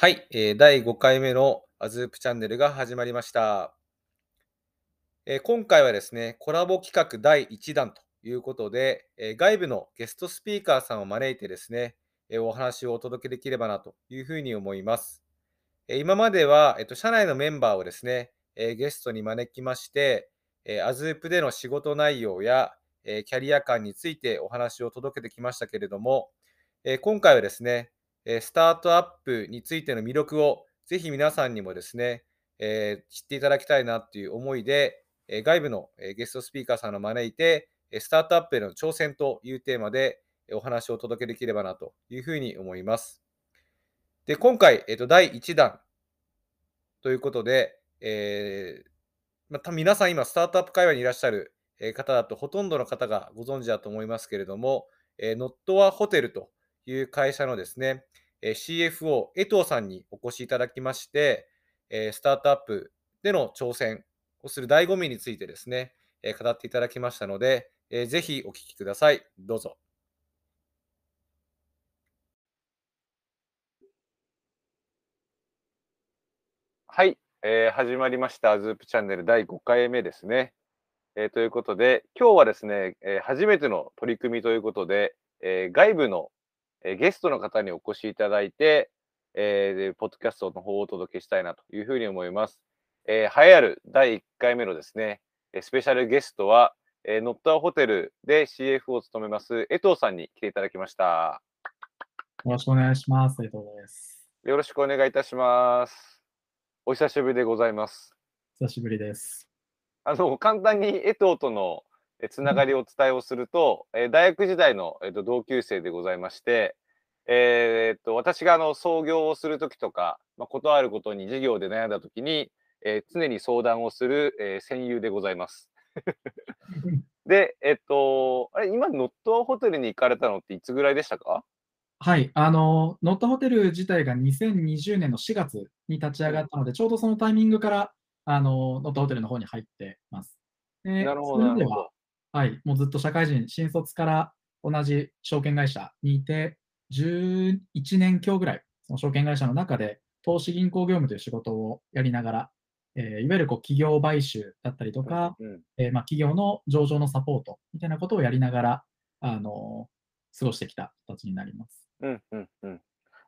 はい、えー第5回目のアズープチャンネルが始まりました。えー今回はですね、コラボ企画第1弾ということで、えー外部のゲストスピーカーさんを招いてですね、えお話をお届けできればなというふうに思います。え今までは、えっと、社内のメンバーをですね、えゲストに招きまして、えー、アズープでの仕事内容や、えキャリア感についてお話を届けてきましたけれども、え今回はですね、えスタートアップについての魅力をぜひ皆さんにもですね、え知っていただきたいなっていう思いで、え外部のえゲストスピーカーさんを招いて、スタートアップへの挑戦というテーマでお話をお届けできればなというふうに思います。で、今回、えっと第1弾ということで、えーまた皆さん今、スタートアップ界隈にいらっしゃる方だと、ほとんどの方がご存知だと思いますけれども、えーノットワホテルという会社のですね、え CFO、江藤さんにお越しいただきまして、えスタートアップでの挑戦をする醍醐味についてですね、え語っていただきましたので、えーぜひお聞きください。どうぞ。はい、えー始まりました、ズープチャンネル第5回目ですね。えーということで、今日はですね、えー初めての取り組みということで、えー外部の、えーゲストの方にお越しいただいて、えーでポッドキャストの方をお届けしたいなというふうに思います。えー栄えある第1回目のですね、えースペシャルゲストは、えーノットアホテルで CF を務めます江藤さんに来ていただきました。よろしくお願いします。江藤です。よろしくお願いいたします。お久しぶりでございます。久しぶりです。あの簡単に江藤とのえつながりをお伝えをすると、えー大学時代の、えっと同級生でございまして、えーっと私があの創業をする時とか、まあ、ことあることに事業で悩んだ時に、えー常に相談をする、えー戦友でございます。で、えっと、あれ今ノットホテルに行かれたのっていつぐらいでしたか？はい、あの、ノットホテル自体が2020年の4月に立ち上がったので、ちょうどそのタイミングから、あの、ノットホテルの方に入ってます。でなるほど、なるほどは。はい、もうずっと社会人、新卒から同じ証券会社にいて、11年強ぐらい、その証券会社の中で、投資銀行業務という仕事をやりながら、えーいわゆるこう企業買収だったりとか、うんえーまあ、企業の上場のサポートみたいなことをやりながら、あの過ごしてきた形になります。うんうんうん。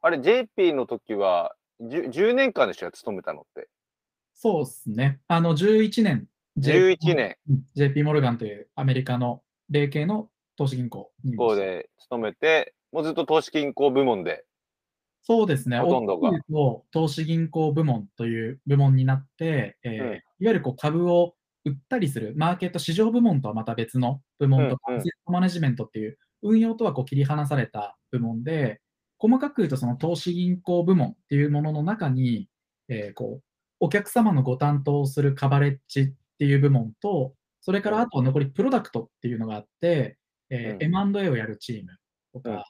あれ JP の時は 10, 10年間でしたよ勤めたのって。そうですね。あの、11年、11年。うん JP モルガンというアメリカの米系の投資銀行にいましたこうで勤めて、もうずっと投資銀行部門で。そうですね。ほとんどが投資銀行部門という部門になって、えーうんいわゆるこう株を売ったりする、マーケット市場部門とはまた別の部門とか、うんうんマネジメントっていう運用とはこう切り離された部門で、細かく言うとその投資銀行部門っていうものの中に、えーこうお客様のご担当するカバレッジっていう部門と、それからあとは残りプロダクトっていうのがあって、えーうん。M&A をやるチームとか、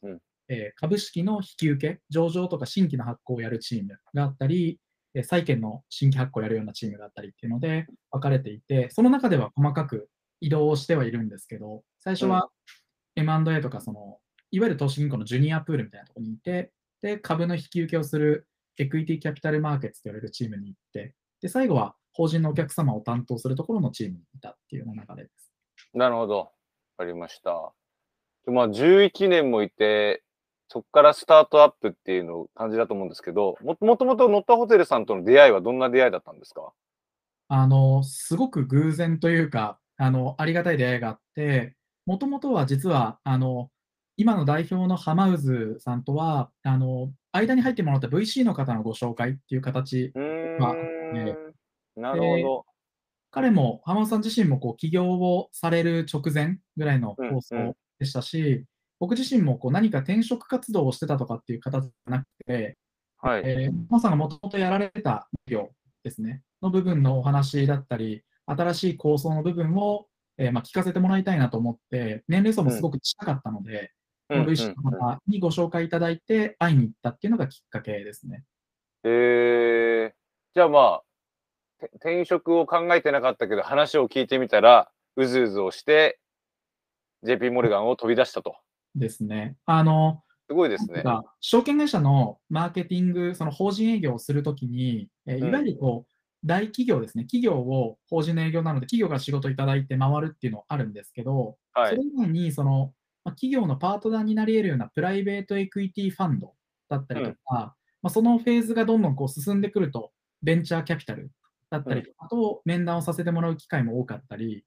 えー株式の引き受け、上場とか新規の発行をやるチームがあったり、えー債券の新規発行をやるようなチームがあったりっていうので分かれていて、その中では細かく移動をしてはいるんですけど、最初は M&A とかその、いわゆる投資銀行のジュニアプールみたいなところにいて、で、株の引き受けをするエクイティキャピタルマーケッツと言われるチームに行って、で、最後は法人のお客様を担当するところのチームにいたっていうような流れです。なるほど。わかりました。でまあ、11年もいて、そこからスタートアップっていうの感じだと思うんですけど、ももともとノッタホテルさんとの出会いはどんな出会いだったんですか？あの、すごく偶然というか、あの、ありがたい出会いがあって、もともとは実は、あの、今の代表の浜渦さんとは、あの、間に入ってもらった VC の方のご紹介っていう形、まあなるほど。彼も、浜渦さん自身もこう起業をされる直前ぐらいのうん構想でしたし、僕自身もこう何か転職活動をしてたとかっていう形じゃなくて、はい。えー、マさんがもともとやられた事業ですね、の部分のお話だったり、新しい構想の部分を、えーまあ、聞かせてもらいたいなと思って、年齢層もすごく近かったので、この VC の方にご紹介いただいて、会いに行ったっていうのがきっかけですね。え。ー、じゃあまあ、て転職を考えてなかったけど、話を聞いてみたら、うずうずをして、JP モルガンを飛び出したと。ですね。あの、すごいですね。が証券会社のマーケティング、その法人営業をするときに、えいわゆるこう大企業ですね、企業を法人の営業なので、企業から仕事をいただいて回るっていうのあるんですけど、はいそれ。以外にその、まあ、企業のパートナーになり得るようなプライベートエクイティファンドだったりとか、まあ、そのフェーズがどんどんこう進んでくると、ベンチャーキャピタルだったりとかと面談をさせてもらう機会も多かったり、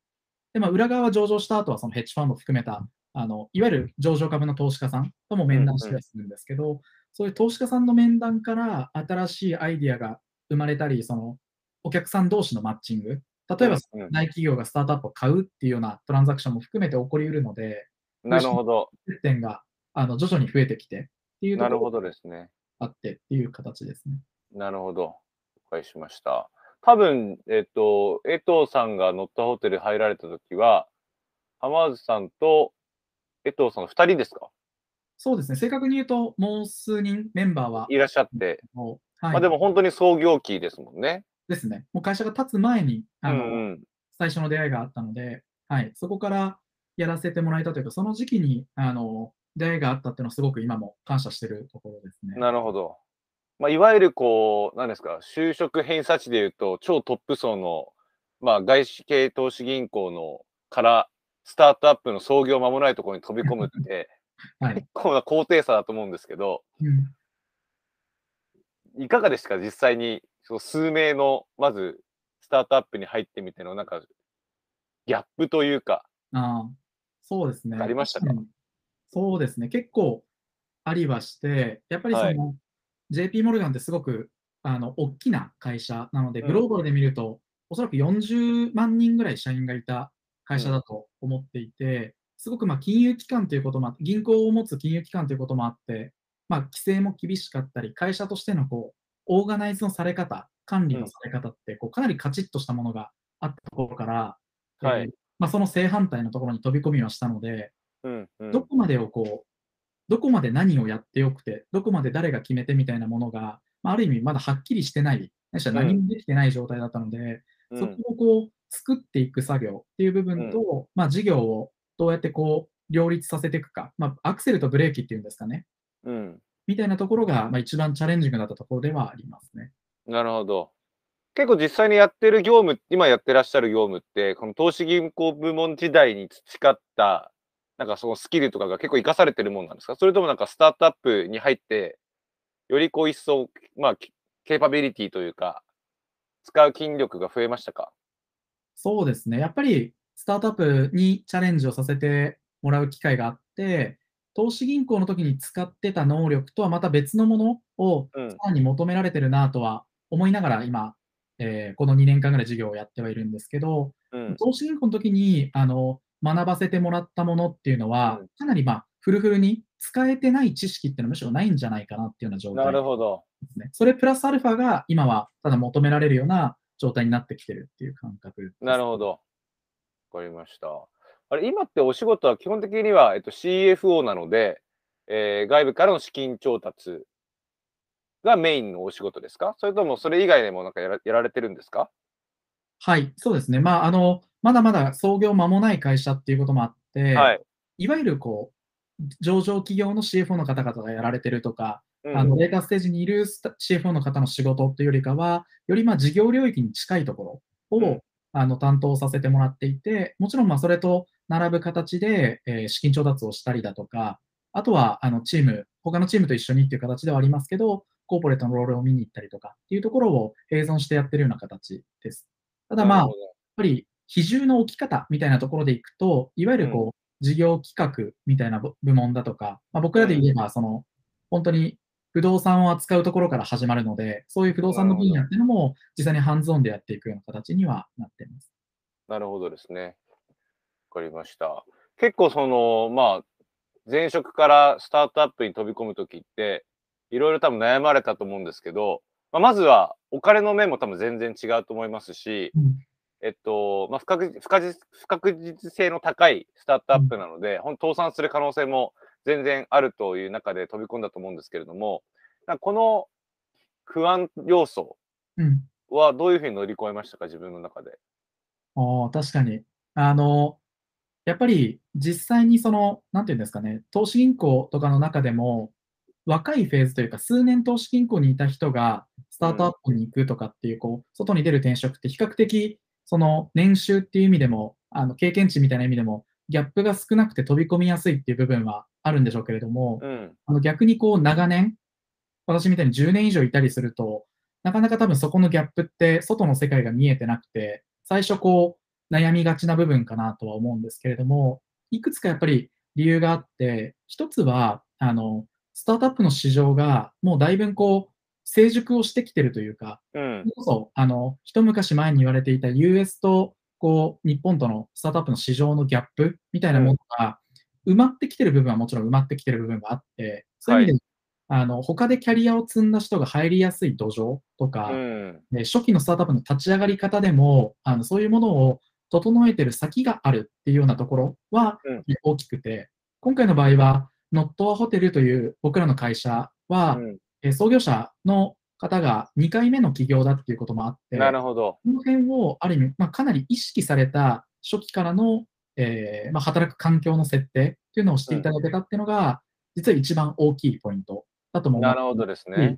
でまあ、裏側は上場した後はそのヘッジファンドを含めたあのいわゆる上場株の投資家さんとも面談したりするんですけど、そういう投資家さんの面談から新しいアイディアが生まれたり、そのお客さん同士のマッチング、例えば大企業がスタートアップを買うっていうようなトランザクションも含めて起こりうるので、なるほど。接点があの徐々に増えてきてっていうとなるほころがどですね。あってっていう形ですね。なるほど。了解しました。多分、えっと、江藤さんが乗ったホテル入られた時は、浜津さんと江藤さんの2人ですか？そうですね、正確に言うと、もう数人メンバーはいらっしゃって。はいまあでも本当に創業期ですもんね。ですね、もう会社が立つ前にあの、うんうん。最初の出会いがあったので、はい、そこからやらせてもらえたというか、その時期にあの出会いがあったっていうのは、すごく今も感謝してるところですね。なるほど。まあ、いわゆるこう、何ですか、就職偏差値でいうと、超トップ層の、まあ、外資系投資銀行のから、スタートアップの創業間もないところに飛び込むって、はい。結構な高低差だと思うんですけど、うん。いかがでしたか、実際に、そう数名の、まず、スタートアップに入ってみての、なんか、ギャップというか、あーそうですね。ありましたか？そうですね。結構ありはして、やっぱりその、JP モルガンってすごくあの大きな会社なので、うんグローバルで見ると、おそらく40万人ぐらい社員がいた会社だと思っていて、すごくまあ金融機関ということもあって、銀行を持つ金融機関ということもあって、まあ、規制も厳しかったり、会社としてのこうオーガナイズのされ方、管理のされ方ってこうかなりカチッとしたものがあったところから、はいえーまあ、その正反対のところに飛び込みはしたので、うん、うん。どこまでをこう、どこまで何をやってよくて、どこまで誰が決めてみたいなものが、まあ、ある意味まだはっきりしてない、ないしは何もできてない状態だったので、うんそこをこう作っていく作業っていう部分と、まあ、事業をどうやってこう両立させていくか、まあ、アクセルとブレーキっていうんですかね、うん。みたいなところが、まあ、一番チャレンジングだったところではありますね。なるほど。結構実際にやってる業務、今やってらっしゃる業務って、この投資銀行部門時代に培った、なんかそのスキルとかが結構活かされてるもんなんですか？それともなんかスタートアップに入って、よりこう一層、まあ、ケケーパビリティというか、使う筋力が増えましたか？そうですね。やっぱりスタートアップにチャレンジをさせてもらう機会があって、投資銀行の時に使ってた能力とはまた別のものをうんさ。らに求められてるなとは思いながら今、えーこの2年間ぐらい授業をやってはいるんですけど、うん。投資銀行の時にあの学ばせてもらったものっていうのはうん、かなりまあフルフルに使えてない知識っていうのはむしろないんじゃないかなっていうような状態なるほど。ですね。それプラスアルファが今はただ求められるような状態になってきてるっていう感覚。なるほど。わかりました。あれ、今ってお仕事は基本的には、えっと、CFO なので、えー外部からの資金調達がメインのお仕事ですか？それともそれ以外でもなんかやらやられてるんですか？はい、そうですね。まあ、あの、まだまだ創業間もない会社っていうこともあって、はい。いわゆるこう、上場企業の CFO の方々がやられてるとか、うんあのデータステージにいる CFO の方の仕事というよりかは、よりまあ事業領域に近いところを、うんあの担当させてもらっていて、もちろんまあそれと並ぶ形で、えー資金調達をしたりだとか、あとはあのチーム、他のチームと一緒にっていう形ではありますけど、コーポレートのロールを見に行ったりとかっていうところを併存してやってるような形です。ただまあ、やっぱり比重の置き方みたいなところでいくと、いわゆるこう、事業企画みたいな部部門だとか、まあ、僕らで言えば、その、本当に不動産を扱うところから始まるので、そういう不動産の分野っていうのも、実際にハンズオンでやっていくような形にはなっています。なるほどですね。わかりました。結構その、まあ、前職からスタートアップに飛び込むときって、いろいろ多分悩まれたと思うんですけど、まあ、まずはお金の面も多分全然違うと思いますし、うんえっと、まあ、不確実不確実不確実性の高いスタートアップなので、倒産する可能性も全然あるという中で飛び込んだと思うんですけれども、この不安要素うん。はどういうふうに乗り越えましたか、自分の中で？ああ、確かに。あの、やっぱり実際にその、なんていうんですかね、投資銀行とかの中でも、若いフェーズというか、数年投資銀行にいた人がスタートアップに行くとかっていう、こう、外に出る転職って比較的、その年収っていう意味でも、あの経験値みたいな意味でも、ギャップが少なくて飛び込みやすいっていう部分はあるんでしょうけれども、うん。あの逆にこう長年、私みたいに10年以上いたりすると、なかなか多分そこのギャップって外の世界が見えてなくて、最初こう悩みがちな部分かなとは思うんですけれども、いくつかやっぱり理由があって、一つは、あの、スタートアップの市場がもうだいぶこう成熟をしてきてるというか、うん。そあの、一昔前に言われていた US と、こう、日本とのスタートアップの市場のギャップみたいなものが、埋まってきてる部分はもちろん埋まってきてる部分があって、そういう意味で、あの、他でキャリアを積んだ人が入りやすい土壌とか、うん。で初期のスタートアップの立ち上がり方でも、あのそういうものを整えてる先があるっていうようなところはうん。大きくて、今回の場合は、ノットアホテルという僕らの会社は、うんえー創業者の方が2回目の起業だっていうこともあって、なるほど。この辺をある意味、まあ、かなり意識された初期からの、えーまあ、働く環境の設定っていうのをしていただけたっていうのが、実は一番大きいポイントだとも思うなるほどですね。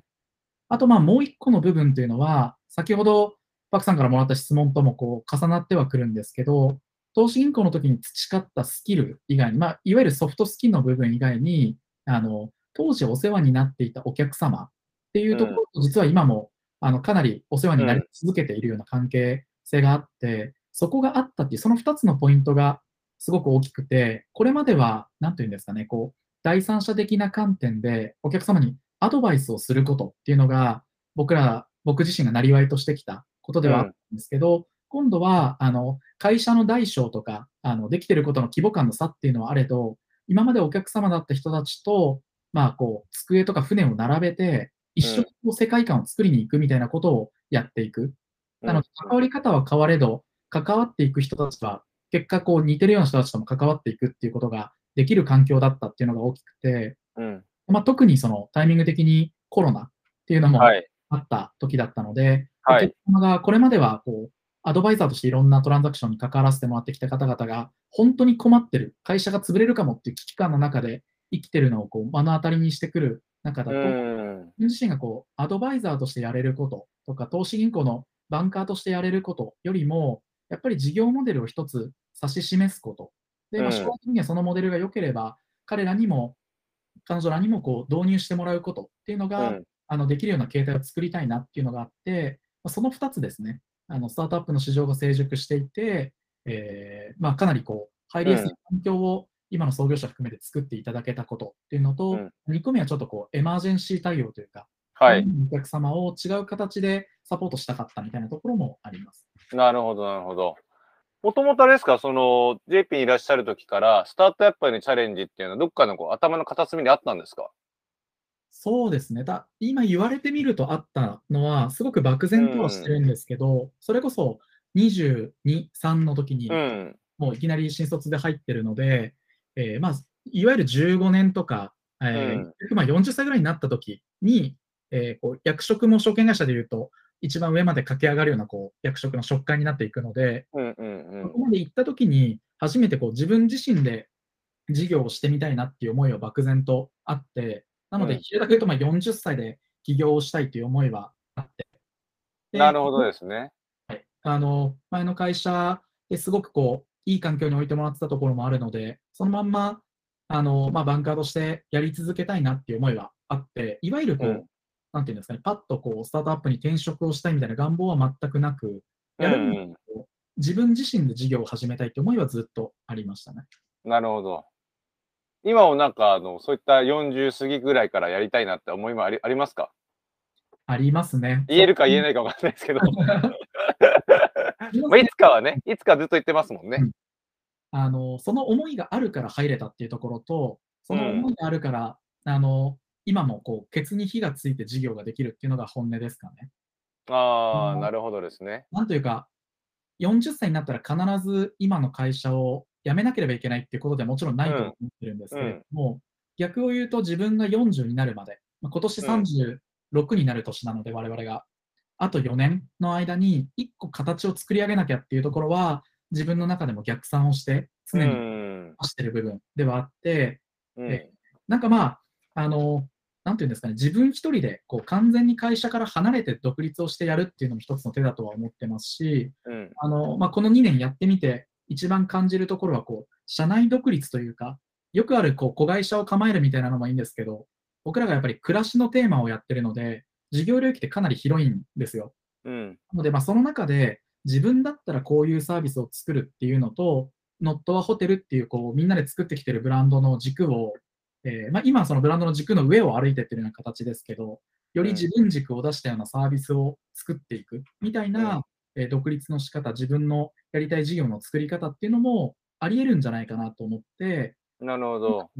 あと、まあ、もう一個の部分というのは、先ほど、パクさんからもらった質問ともこう重なってはくるんですけど、投資銀行の時に培ったスキル以外に、まあ、いわゆるソフトスキルの部分以外に、あの、当時お世話になっていたお客様っていうところと、実は今も、あの、かなりお世話になり続けているような関係性があって、そこがあったっていう、その2つのポイントがすごく大きくて、これまでは、なんていうんですかね、こう、第三者的な観点でお客様にアドバイスをすることっていうのが、僕ら、僕自身がなりわいとしてきたことではあるんですけど、今度は、あの、会社の大小とか、あの、できてることの規模感の差っていうのはあれど、今までお客様だった人たちと、まあ、こう、机とか船を並べて、一緒にこう世界観を作りに行くみたいなことをやっていく。なので、関わり方は変われど、関わっていく人たちは、結果、こう、似てるような人たちとも関わっていくっていうことができる環境だったっていうのが大きくて、うん。まあ、特にそのタイミング的にコロナっていうのもはい。あった時だったので、はいお客様がこれまではこうアドバイザーとしていろんなトランザクションに関わらせてもらってきた方々が、本当に困ってる、会社が潰れるかもっていう危機感の中で生きてるのをこう目の当たりにしてくる中だうと、ん。自分自身がこうアドバイザーとしてやれることとか、投資銀行のバンカーとしてやれることよりも、やっぱり事業モデルを一つ指し示すこと。で、まあ、的にはそのモデルが良ければ、彼らにも、彼女らにもこう導入してもらうことっていうのが、うんあのできるような形態を作りたいなっていうのがあって、まあその2つですね、あのスタートアップの市場が成熟していて、えーまあ、かなりこう入りやすい環境を今の創業者含めて作っていただけたことっていうのと、うん2個目はちょっとこうエマージェンシー対応というか、はい。お客様を違う形でサポートしたかったみたいなところもあります。なるほど、なるほど。もともとあれですか、その JP にいらっしゃる時から、スタートアップへのチャレンジっていうのは、どっかのこう頭の片隅にあったんですか？そうですね。だ今言われてみるとあったのは、すごく漠然とはしてるんですけど、それこそ22、3の時に、うん。もういきなり新卒で入ってるので、えーまあ、いわゆる15年とか、えーまあ、40歳ぐらいになった時に、えーこう役職も証券会社でいうと、一番上まで駆け上がるようなこう役職の職会になっていくので、うんうんここまで行った時に、初めてこう自分自身で事業をしてみたいなっていう思いは漠然とあって、なので、うん平たく言うとまあ40歳で起業をしたいという思いはあって。なるほどですね。はい、あの前の会社ですごくこういい環境に置いてもらってたところもあるので、そのまんまあの、まあ、バンカーとしてやり続けたいなっていう思いはあって、いわゆるこう、うんなんていうんですかね、パッとこうスタートアップに転職をしたいみたいな願望は全くなく、やるうんにう自分自身で事業を始めたいって思いはずっとありましたね。うん。なるほど。今もなんか、あの、そういった40過ぎぐらいからやりたいなって思いもありありますか？ありますね。言えるか言えないかわかんないですけど。まあ、いつかはね、いつかずっと言ってますもんね。あのその思いがあるから入れたっていうところと、その思いがあるから、あの今もこうケツに火がついて事業ができるっていうのが本音ですかね。ああ、うんなるほどですね。なんというか、40歳になったら必ず今の会社を辞めなければいけないっていうことではもちろんないと思ってるんですけれども、逆を言うと自分が40になるまで、まあ、今年36になる年なので、我々が、あと4年の間に1個形を作り上げなきゃっていうところは、自分の中でも逆算をして、常うにん。残してる部分ではあって、うん。えなんかまあ、あの、なんていうんですかね、自分一人でこう完全に会社から離れて独立をしてやるっていうのも一つの手だとは思ってますし、うん。あのまあ、この2年やってみて、一番感じるところはこう、社内独立というか、よくあるこう子会社を構えるみたいなのもいいんですけど、僕らがやっぱり暮らしのテーマをやってるので、事業領域ってかなり広いんですよ。うん。なので、まあ、その中で自分だったらこういうサービスを作るっていうのと、ノットはホテルっていうこうみんなで作ってきてるブランドの軸を、えーまあ、今はそのブランドの軸の上を歩いてってるような形ですけど、より自分軸を出したようなサービスを作っていくみたいな、えー独立の仕方、自分のやりたい事業の作り方っていうのもあり得るんじゃないかなと思って、なるほど。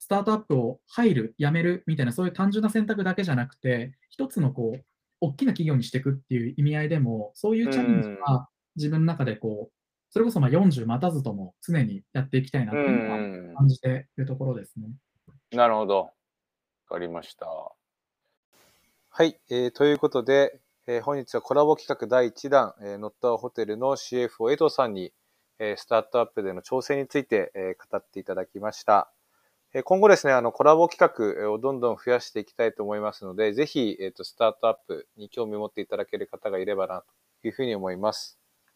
スタートアップを入る、辞めるみたいな、そういう単純な選択だけじゃなくて、一つのこう、大きな企業にしていくっていう意味合いでも、そういうチャレンジは自分の中でこう、それこそまあ40待たずとも常にやっていきたいなっうていうのはん。感じているところですね。なるほど。わかりました。はい、えーということで、えー本日はコラボ企画第1弾、えーノットアホテルの CFO 江藤さんに、えースタートアップでの挑戦について、えー語っていただきました。今後ですね、あのコラボ企画をどんどん増やしていきたいと思いますので、ぜひ、えっとスタートアップに興味を持っていただける方がいればなというふうに思います。